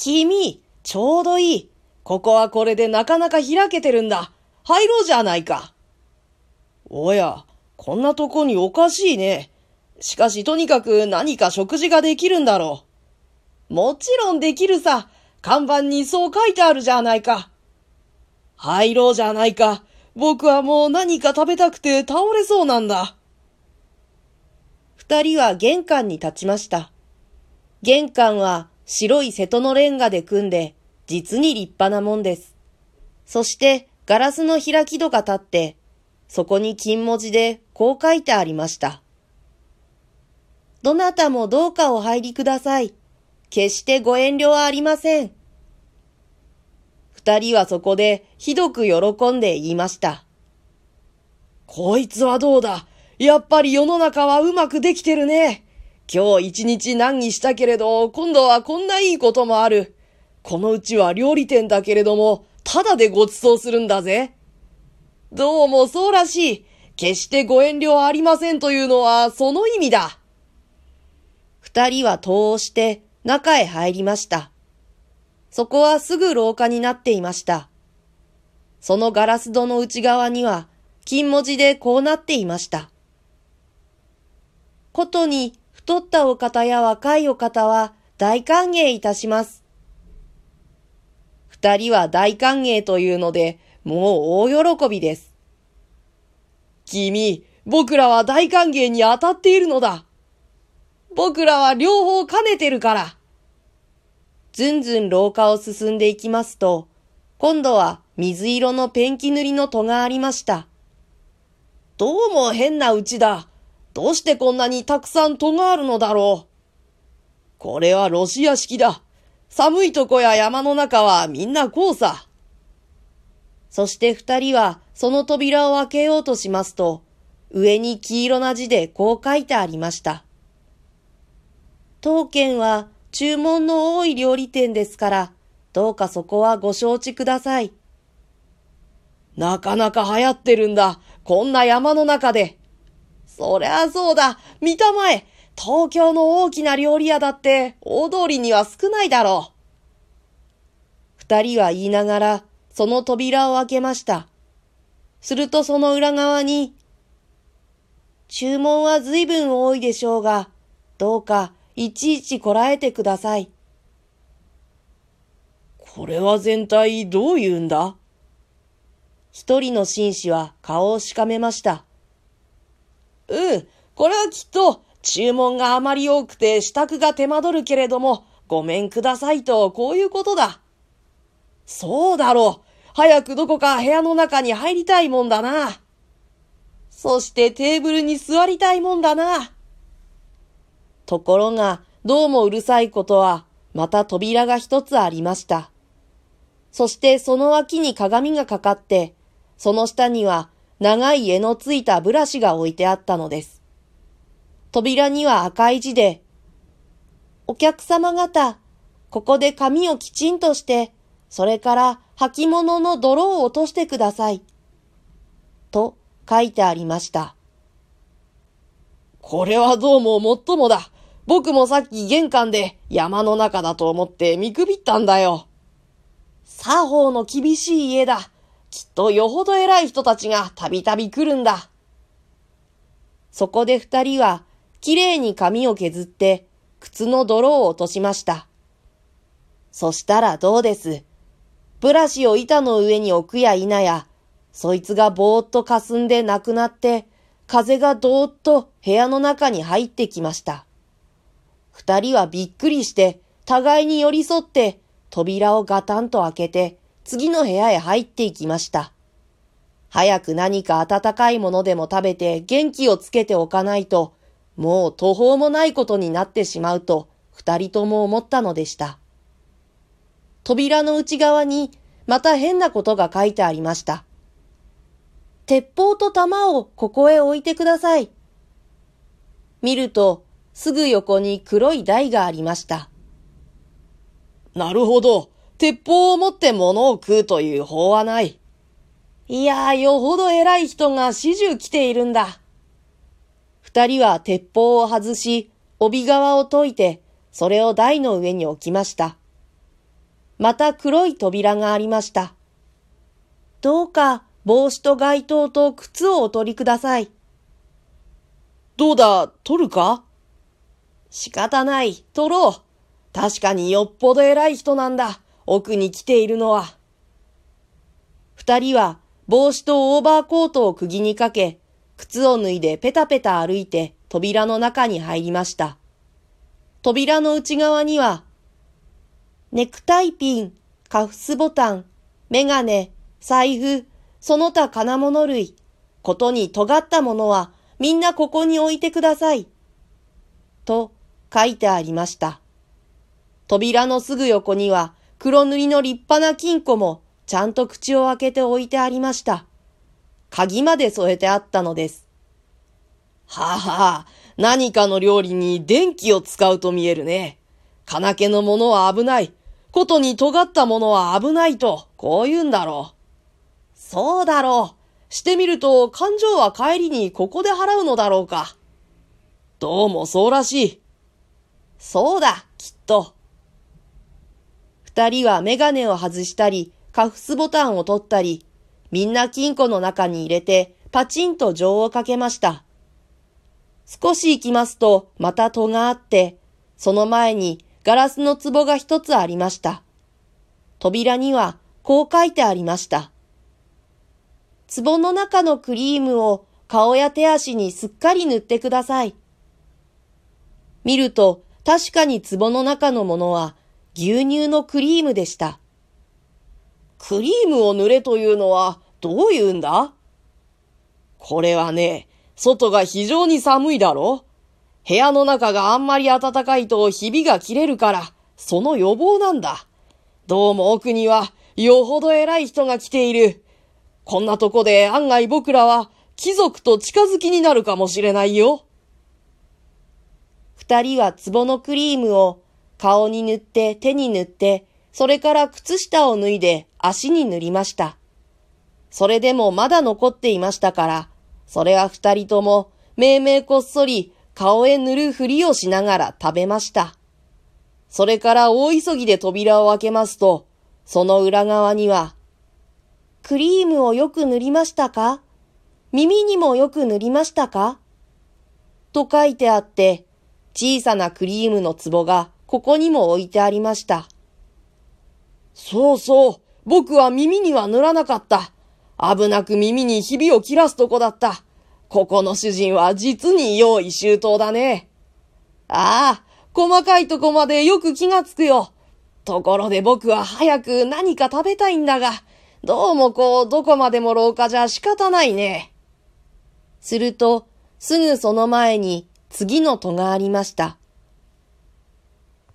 君、ちょうどいい。ここはこれでなかなか開けてるんだ。入ろうじゃないか。おや、こんなとこにおかしいね。しかしとにかく何か食事ができるんだろう。もちろんできるさ。看板にそう書いてあるじゃないか。入ろうじゃないか。僕はもう何か食べたくて倒れそうなんだ。二人は玄関に立ちました。玄関は白い瀬戸のレンガで組んで、実に立派なもんです。そしてガラスの開き戸が立って、そこに金文字でこう書いてありました。どなたもどうかお入りください。決してご遠慮はありません。二人はそこでひどく喜んで言いました。こいつはどうだやっぱり世の中はうまくできてるね。今日一日難儀したけれど、今度はこんないいこともある。このうちは料理店だけれども、ただでご馳走するんだぜ。どうもそうらしい。決してご遠慮はありませんというのはその意味だ。二人は戸をして中へ入りました。そこはすぐ廊下になっていました。そのガラス戸の内側には金文字でこうなっていました。ことに太ったお方や若いお方は大歓迎いたします。二人は大歓迎というので、もう大喜びです。君、僕らは大歓迎に当たっているのだ。僕らは両方兼ねてるから。ずんずん廊下を進んでいきますと、今度は水色のペンキ塗りの戸がありました。どうも変なうちだ。どうしてこんなにたくさん戸があるのだろう。これはロシア式だ。寒いとこや山の中はみんなこうさ。そして二人はその扉を開けようとしますと、上に黄色な字でこう書いてありました。当県は注文の多い料理店ですから、どうかそこはご承知ください。なかなか流行ってるんだ。こんな山の中で。そりゃそうだ。見たまえ。東京の大きな料理屋だって大通りには少ないだろう。二人は言いながらその扉を開けました。するとその裏側に、注文は随分多いでしょうが、どうかいちいちこらえてください。これは全体どう言うんだ？一人の紳士は顔をしかめました。うん、これはきっと注文があまり多くて支度が手間取るけれども、ごめんくださいと、こういうことだ。そうだろう。早くどこか部屋の中に入りたいもんだな。そしてテーブルに座りたいもんだな。ところが、どうもうるさいことは、また扉が一つありました。そしてその脇に鏡がかかって、その下には長い柄のついたブラシが置いてあったのです。扉には赤い字で、お客様方、ここで髪をきちんとして、それから履物の泥を落としてください。と書いてありました。これはどうももっともだ。僕もさっき玄関で山の中だと思って見くびったんだよ。作法の厳しい家だ。きっとよほど偉い人たちがたびたび来るんだ。そこで二人は、きれいに髪を削って、靴の泥を落としました。そしたらどうです？ブラシを板の上に置くや否や、そいつがぼーっと霞んでなくなって、風がどーっと部屋の中に入ってきました。二人はびっくりして、互いに寄り添って、扉をガタンと開けて、次の部屋へ入っていきました。早く何か温かいものでも食べて元気をつけておかないと、もう途方もないことになってしまうと、二人とも思ったのでした。扉の内側に、また変なことが書いてありました。鉄砲と弾をここへ置いてください。見ると、すぐ横に黒い台がありました。なるほど。鉄砲を持って物を食うという法はない。いやよほど偉い人が始終来ているんだ。二人は鉄砲を外し、帯側を解いて、それを台の上に置きました。また黒い扉がありました。どうか帽子と街灯と靴をお取りください。どうだ、取るか？仕方ない、取ろう。確かによっぽど偉い人なんだ、奥に来ているのは。二人は帽子とオーバーコートを釘にかけ、靴を脱いでペタペタ歩いて扉の中に入りました。扉の内側には、ネクタイピン、カフスボタン、メガネ、財布、その他金物類、ことに尖ったものはみんなここに置いてください。と書いてありました。扉のすぐ横には黒塗りの立派な金庫もちゃんと口を開けて置いてありました。鍵まで添えてあったのです。はあはあ、何かの料理に電気を使うと見えるね。金気のものは危ない。ことに尖ったものは危ないと、こう言うんだろう。そうだろう。してみると、勘定は帰りにここで払うのだろうか。どうもそうらしい。そうだ、きっと。二人はメガネを外したり、カフスボタンを取ったり、みんな金庫の中に入れて、パチンと錠をかけました。少し行きますと、また戸があって、その前にガラスの壺が一つありました。扉にはこう書いてありました。壺の中のクリームを顔や手足にすっかり塗ってください。見ると確かに壺の中のものは牛乳のクリームでした。クリームを塗れというのはどういうんだ？これはね、外が非常に寒いだろ？部屋の中があんまり暖かいとひびが切れるから、その予防なんだ。どうも奥にはよほど偉い人が来ている。こんなとこで案外僕らは貴族と近づきになるかもしれないよ。二人は壺のクリームを顔に塗って手に塗って、それから靴下を脱いで足に塗りました。それでもまだ残っていましたから、それは二人とも、めいめいこっそり顔へ塗るふりをしながら食べました。それから大急ぎで扉を開けますと、その裏側には、クリームをよく塗りましたか？耳にもよく塗りましたか？と書いてあって、小さなクリームの壺がここにも置いてありました。そうそう、僕は耳には塗らなかった。危なく耳にひびを切らすとこだった。ここの主人は実に用意周到だね。ああ、細かいとこまでよく気がつくよ。ところで僕は早く何か食べたいんだが、どうもこう、どこまでも廊下じゃ仕方ないね。すると、すぐその前に次の戸がありました。